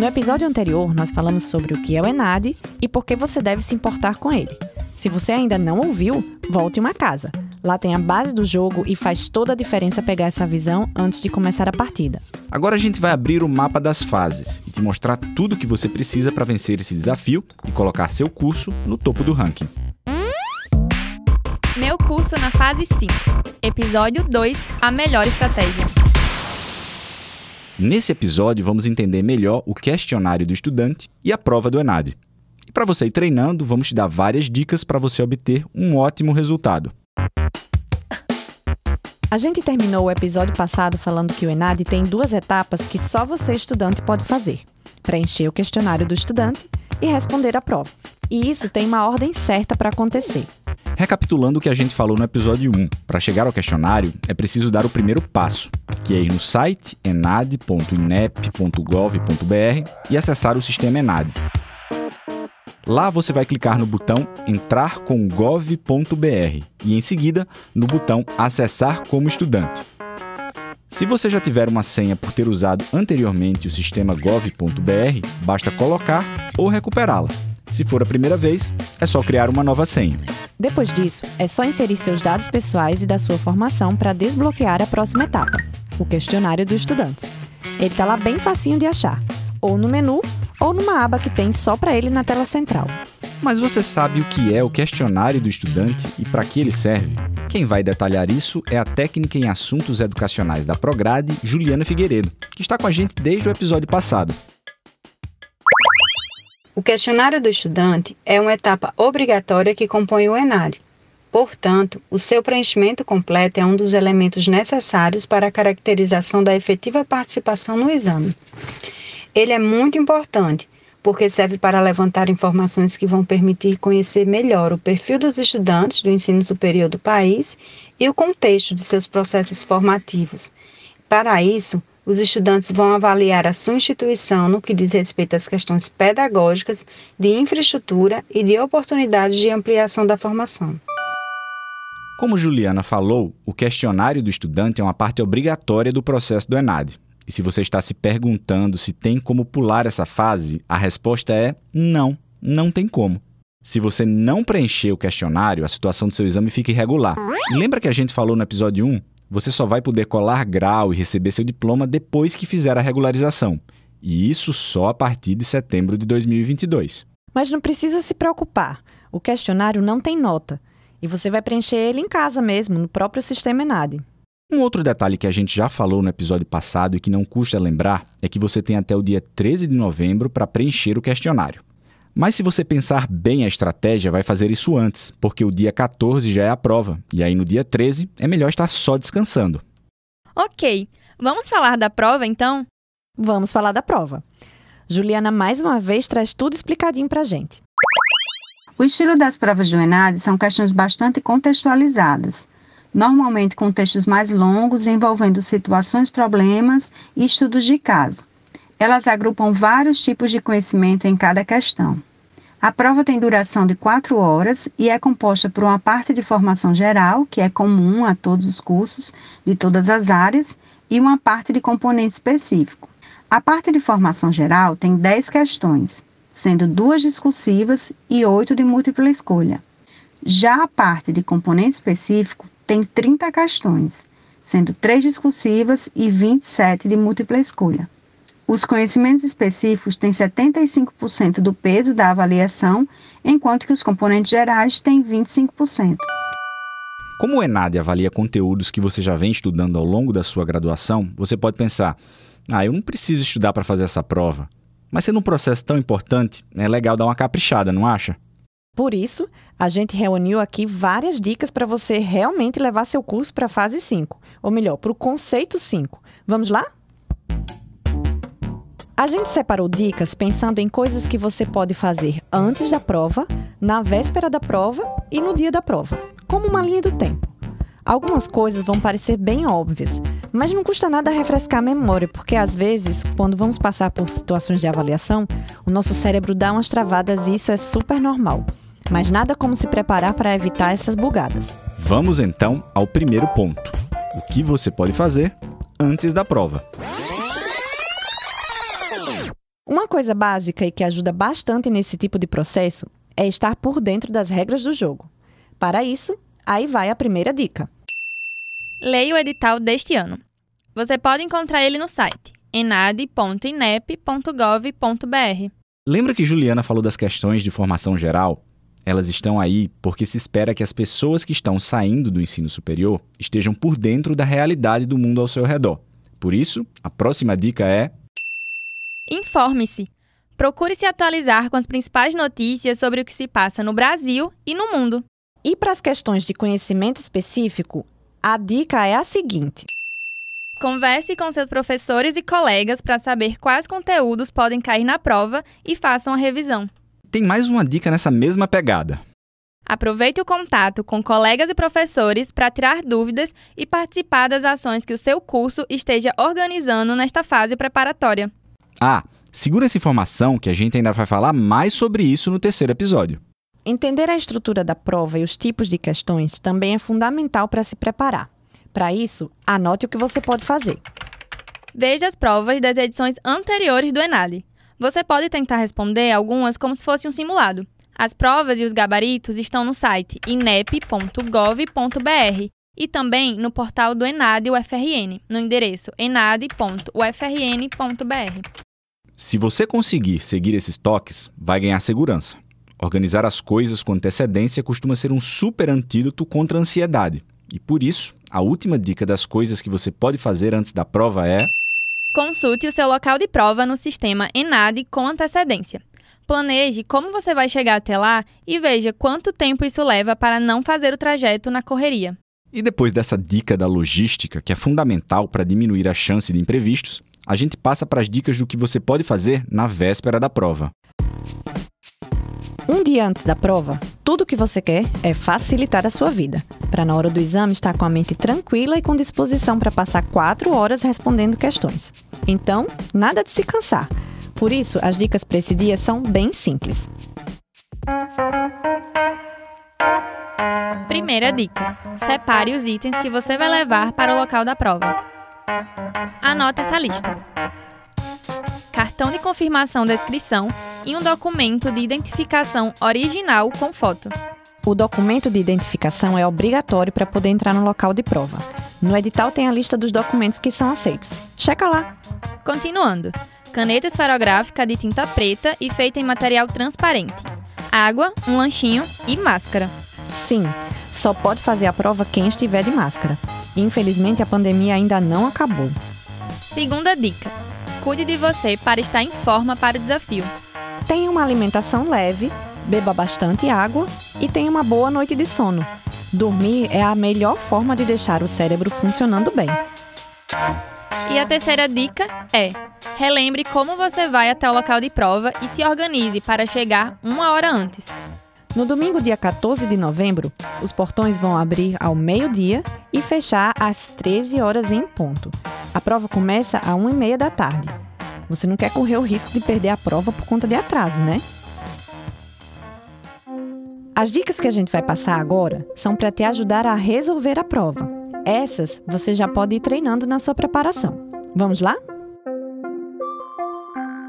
No episódio anterior, nós falamos sobre o que é o ENAD e por que você deve se importar com ele. Se você ainda não ouviu, volte uma casa. Lá tem a base do jogo e faz toda a diferença pegar essa visão antes de começar a partida. Agora a gente vai abrir o mapa das fases e te mostrar tudo o que você precisa para vencer esse desafio e colocar seu curso no topo do ranking. Meu curso na fase 5. Episódio 2: A melhor estratégia. Nesse episódio, vamos entender melhor o questionário do estudante e a prova do ENAD. E para você ir treinando, vamos te dar várias dicas para você obter um ótimo resultado. A gente terminou o episódio passado falando que o ENAD tem duas etapas que só você, estudante, pode fazer: preencher o questionário do estudante e responder a prova. E isso tem uma ordem certa para acontecer. Recapitulando o que a gente falou no episódio 1, para chegar ao questionário é preciso dar o primeiro passo, que é no site enad.inep.gov.br e acessar o sistema Enad. Lá você vai clicar no botão Entrar com gov.br e em seguida no botão Acessar como estudante. Se você já tiver uma senha por ter usado anteriormente o sistema gov.br, basta colocar ou recuperá-la. Se for a primeira vez, é só criar uma nova senha. Depois disso, é só inserir seus dados pessoais e da sua formação para desbloquear a próxima etapa, o questionário do estudante. Ele está lá bem facinho de achar, ou no menu, ou numa aba que tem só para ele na tela central. Mas você sabe o que é o questionário do estudante e para que ele serve? Quem vai detalhar isso é a técnica em assuntos educacionais da Prograde, Juliana Figueiredo, que está com a gente desde o episódio passado. O questionário do estudante é uma etapa obrigatória que compõe o ENAD. Portanto, o seu preenchimento completo é um dos elementos necessários para a caracterização da efetiva participação no exame. Ele é muito importante, porque serve para levantar informações que vão permitir conhecer melhor o perfil dos estudantes do ensino superior do país e o contexto de seus processos formativos. Para isso, os estudantes vão avaliar a sua instituição no que diz respeito às questões pedagógicas, de infraestrutura e de oportunidades de ampliação da formação. Como Juliana falou, o questionário do estudante é uma parte obrigatória do processo do ENAD. E se você está se perguntando se tem como pular essa fase, a resposta é não, não tem como. Se você não preencher o questionário, a situação do seu exame fica irregular. Lembra que a gente falou no episódio 1? Você só vai poder colar grau e receber seu diploma depois que fizer a regularização. E isso só a partir de setembro de 2022. Mas não precisa se preocupar. O questionário não tem nota. E você vai preencher ele em casa mesmo, no próprio sistema ENAD. Um outro detalhe que a gente já falou no episódio passado e que não custa lembrar é que você tem até o dia 13 de novembro para preencher o questionário. Mas se você pensar bem a estratégia, vai fazer isso antes, porque o dia 14 já é a prova, e aí no dia 13 é melhor estar só descansando. Ok, vamos falar da prova então? Vamos falar da prova. Juliana mais uma vez traz tudo explicadinho pra gente. O estilo das provas do ENAD são questões bastante contextualizadas, normalmente com textos mais longos envolvendo situações, problemas e estudos de caso. Elas agrupam vários tipos de conhecimento em cada questão. A prova tem duração de quatro horas e é composta por uma parte de formação geral, que é comum a todos os cursos de todas as áreas, e uma parte de componente específico. A parte de formação geral tem 10 questões, sendo duas discursivas e oito de múltipla escolha. Já a parte de componente específico tem 30 questões, sendo 3 discursivas e 27 de múltipla escolha. Os conhecimentos específicos têm 75% do peso da avaliação, enquanto que os componentes gerais têm 25%. Como o ENAD avalia conteúdos que você já vem estudando ao longo da sua graduação, você pode pensar: ah, eu não preciso estudar para fazer essa prova. Mas sendo um processo tão importante, é legal dar uma caprichada, não acha? Por isso, a gente reuniu aqui várias dicas para você realmente levar seu curso para a fase 5, ou melhor, para o conceito 5. Vamos lá? A gente separou dicas pensando em coisas que você pode fazer antes da prova, na véspera da prova e no dia da prova, como uma linha do tempo. Algumas coisas vão parecer bem óbvias, mas não custa nada refrescar a memória, porque às vezes, quando vamos passar por situações de avaliação, o nosso cérebro dá umas travadas e isso é super normal. Mas nada como se preparar para evitar essas bugadas. Vamos então ao primeiro ponto: o que você pode fazer antes da prova. Uma coisa básica e que ajuda bastante nesse tipo de processo é estar por dentro das regras do jogo. Para isso, aí vai a primeira dica. Leia o edital deste ano. Você pode encontrar ele no site enad.inep.gov.br. Lembra que Juliana falou das questões de formação geral? Elas estão aí porque se espera que as pessoas que estão saindo do ensino superior estejam por dentro da realidade do mundo ao seu redor. Por isso, a próxima dica é: Informe-se. Procure se atualizar com as principais notícias sobre o que se passa no Brasil e no mundo. E para as questões de conhecimento específico, a dica é a seguinte: Converse com seus professores e colegas para saber quais conteúdos podem cair na prova e façam a revisão. tem mais uma dica nessa mesma pegada. Aproveite o contato com colegas e professores para tirar dúvidas e participar das ações que o seu curso esteja organizando nesta fase preparatória. Ah, segura essa informação que a gente ainda vai falar mais sobre isso no terceiro episódio. Entender a estrutura da prova e os tipos de questões também é fundamental para se preparar. Para isso, anote o que você pode fazer. Veja as provas das edições anteriores do Enad. Você pode tentar responder algumas como se fosse um simulado. As provas e os gabaritos estão no site inep.gov.br e também no portal do Enad UFRN, no endereço enad.ufrn.br. Se você conseguir seguir esses toques, vai ganhar segurança. Organizar as coisas com antecedência costuma ser um super antídoto contra a ansiedade. E por isso, a última dica das coisas que você pode fazer antes da prova é. Consulte o seu local de prova no sistema Enad com antecedência. Planeje como você vai chegar até lá e veja quanto tempo isso leva para não fazer o trajeto na correria. E depois dessa dica da logística, que é fundamental para diminuir a chance de imprevistos, a gente passa para as dicas do que você pode fazer na véspera da prova. Um dia antes da prova, tudo o que você quer é facilitar a sua vida, para na hora do exame estar com a mente tranquila e com disposição para passar quatro horas respondendo questões. Então, nada de se cansar. Por isso, as dicas para esse dia são bem simples. Primeira dica: separe os itens que você vai levar para o local da prova. Anote essa lista: cartão de confirmação da inscrição e um documento de identificação original com foto. O documento de identificação é obrigatório para poder entrar no local de prova. No edital tem a lista dos documentos que são aceitos. Checa lá! Continuando: caneta esferográfica de tinta preta e feita em material transparente, água, um lanchinho e máscara. Sim, só pode fazer a prova quem estiver de máscara. Infelizmente, a pandemia ainda não acabou. Segunda dica: cuide de você para estar em forma para o desafio. Tenha uma alimentação leve, beba bastante água e tenha uma boa noite de sono. Dormir é a melhor forma de deixar o cérebro funcionando bem. E a terceira dica é: relembre como você vai até o local de prova e se organize para chegar uma hora antes. No domingo, dia 14 de novembro, os portões vão abrir ao meio-dia e fechar às 13 horas em ponto. A prova começa às 1h30 da tarde. Você não quer correr o risco de perder a prova por conta de atraso, né? As dicas que a gente vai passar agora são para te ajudar a resolver a prova. Essas você já pode ir treinando na sua preparação. Vamos lá?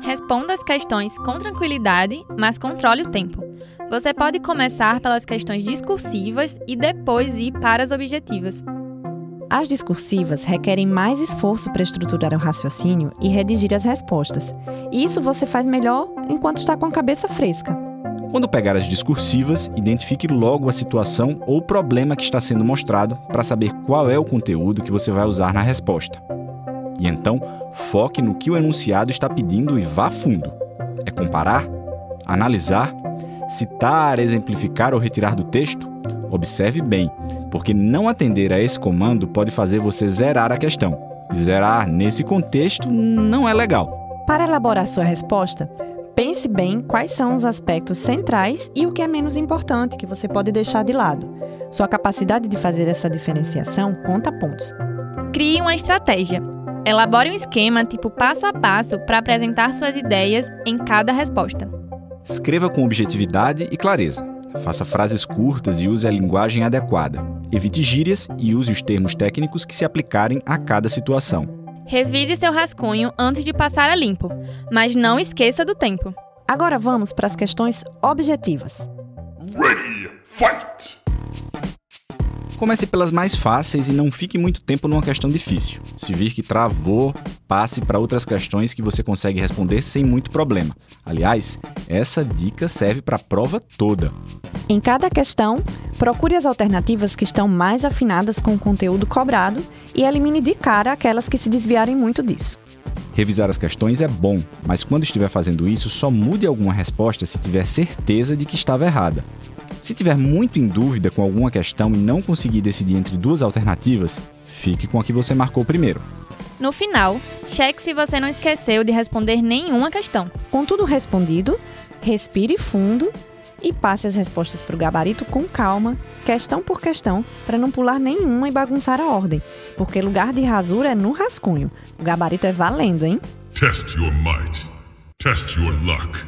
Responda as questões com tranquilidade, mas controle o tempo. Você pode começar pelas questões discursivas e depois ir para as objetivas. As discursivas requerem mais esforço para estruturar o raciocínio e redigir as respostas. E isso você faz melhor enquanto está com a cabeça fresca. Quando pegar as discursivas, identifique logo a situação ou problema que está sendo mostrado para saber qual é o conteúdo que você vai usar na resposta. E então, foque no que o enunciado está pedindo e vá fundo. É comparar, analisar, citar, exemplificar ou retirar do texto? Observe bem, porque não atender a esse comando pode fazer você zerar a questão. Zerar nesse contexto não é legal. Para elaborar sua resposta, pense bem quais são os aspectos centrais e o que é menos importante que você pode deixar de lado. Sua capacidade de fazer essa diferenciação conta pontos. Crie uma estratégia. Elabore um esquema tipo passo a passo para apresentar suas ideias em cada resposta. Escreva com objetividade e clareza. Faça frases curtas e use a linguagem adequada. Evite gírias e use os termos técnicos que se aplicarem a cada situação. Revise seu rascunho antes de passar a limpo, mas não esqueça do tempo. Agora vamos para as questões objetivas. Ready, fight! Comece pelas mais fáceis e não fique muito tempo numa questão difícil. Se vir que travou, passe para outras questões que você consegue responder sem muito problema. Aliás, essa dica serve para a prova toda. Em cada questão, procure as alternativas que estão mais afinadas com o conteúdo cobrado e elimine de cara aquelas que se desviarem muito disso. Revisar as questões é bom, mas quando estiver fazendo isso, só mude alguma resposta se tiver certeza de que estava errada. Se tiver muito em dúvida com alguma questão e não conseguir decidir entre duas alternativas, fique com a que você marcou primeiro. No final, cheque se você não esqueceu de responder nenhuma questão. Com tudo respondido, respire fundo e passe as respostas para o gabarito com calma, questão por questão, para não pular nenhuma e bagunçar a ordem, porque lugar de rasura é no rascunho. O gabarito é valendo, hein? Test your might. Test your luck.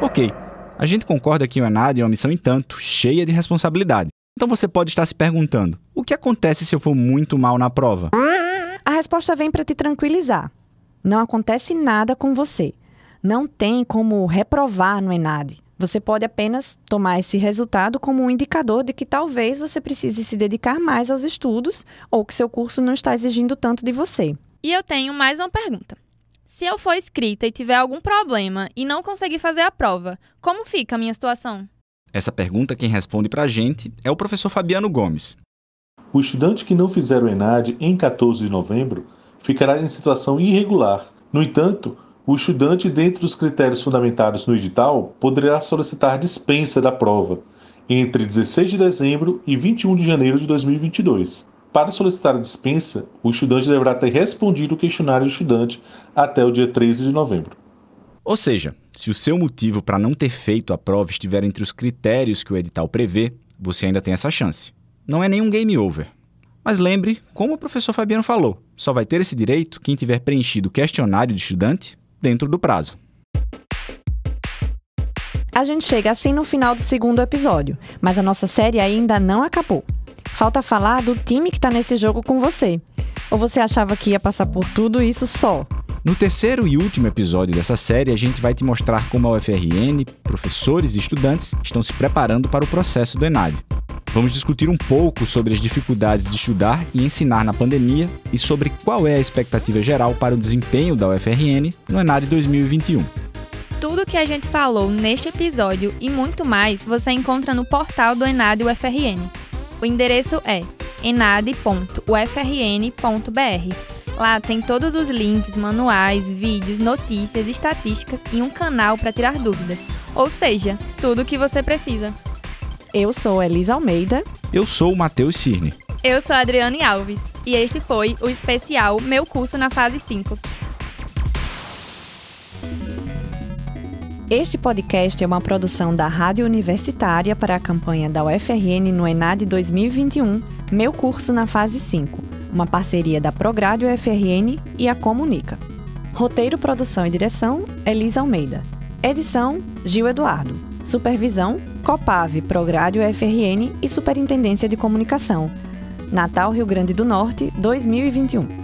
Ok, a gente concorda que o ENAD é uma missão em tanto, cheia de responsabilidade. Então você pode estar se perguntando: o que acontece se eu for muito mal na prova? A resposta vem para te tranquilizar. Não acontece nada com você. Não tem como reprovar no ENAD. Você pode apenas tomar esse resultado como um indicador de que talvez você precise se dedicar mais aos estudos ou que seu curso não está exigindo tanto de você. E eu tenho mais uma pergunta. Se eu for escrita e tiver algum problema e não conseguir fazer a prova, como fica a minha situação? Essa pergunta quem responde para a gente é o professor Fabiano Gomes. O estudante que não fizer o ENAD em 14 de novembro ficará em situação irregular. No entanto, o estudante, dentro dos critérios fundamentados no edital, poderá solicitar dispensa da prova entre 16 de dezembro e 21 de janeiro de 2022. Para solicitar a dispensa, o estudante deverá ter respondido o questionário do estudante até o dia 13 de novembro. Ou seja, se o seu motivo para não ter feito a prova estiver entre os critérios que o edital prevê, você ainda tem essa chance. Não é nenhum game over. Mas lembre, como o professor Fabiano falou, só vai ter esse direito quem tiver preenchido o questionário do estudante dentro do prazo. A gente chega assim no final do segundo episódio, mas a nossa série ainda não acabou. Falta falar do time que está nesse jogo com você. Ou você achava que ia passar por tudo isso só? No terceiro e último episódio dessa série, a gente vai te mostrar como a UFRN, professores e estudantes estão se preparando para o processo do ENAD. Vamos discutir um pouco sobre as dificuldades de estudar e ensinar na pandemia e sobre qual é a expectativa geral para o desempenho da UFRN no ENAD 2021. Tudo que a gente falou neste episódio e muito mais você encontra no portal do ENAD UFRN o endereço é enade.ufrn.br. Lá tem todos os links, manuais, vídeos, notícias, estatísticas e um canal para tirar dúvidas. Ou seja, tudo o que você precisa. Eu sou Elisa Almeida. Eu sou o Matheus Cirne. Eu sou a Adriane Alves. E este foi o especial Meu Curso na Fase 5. Este podcast é uma produção da Rádio Universitária para a campanha da UFRN no ENAD 2021, Meu Curso na Fase 5, uma parceria da Prograde UFRN e a Comunica. Roteiro, produção e direção, Elisa Almeida. Edição, Gil Eduardo. Supervisão, Copave, Prograde UFRN e Superintendência de Comunicação. Natal, Rio Grande do Norte, 2021.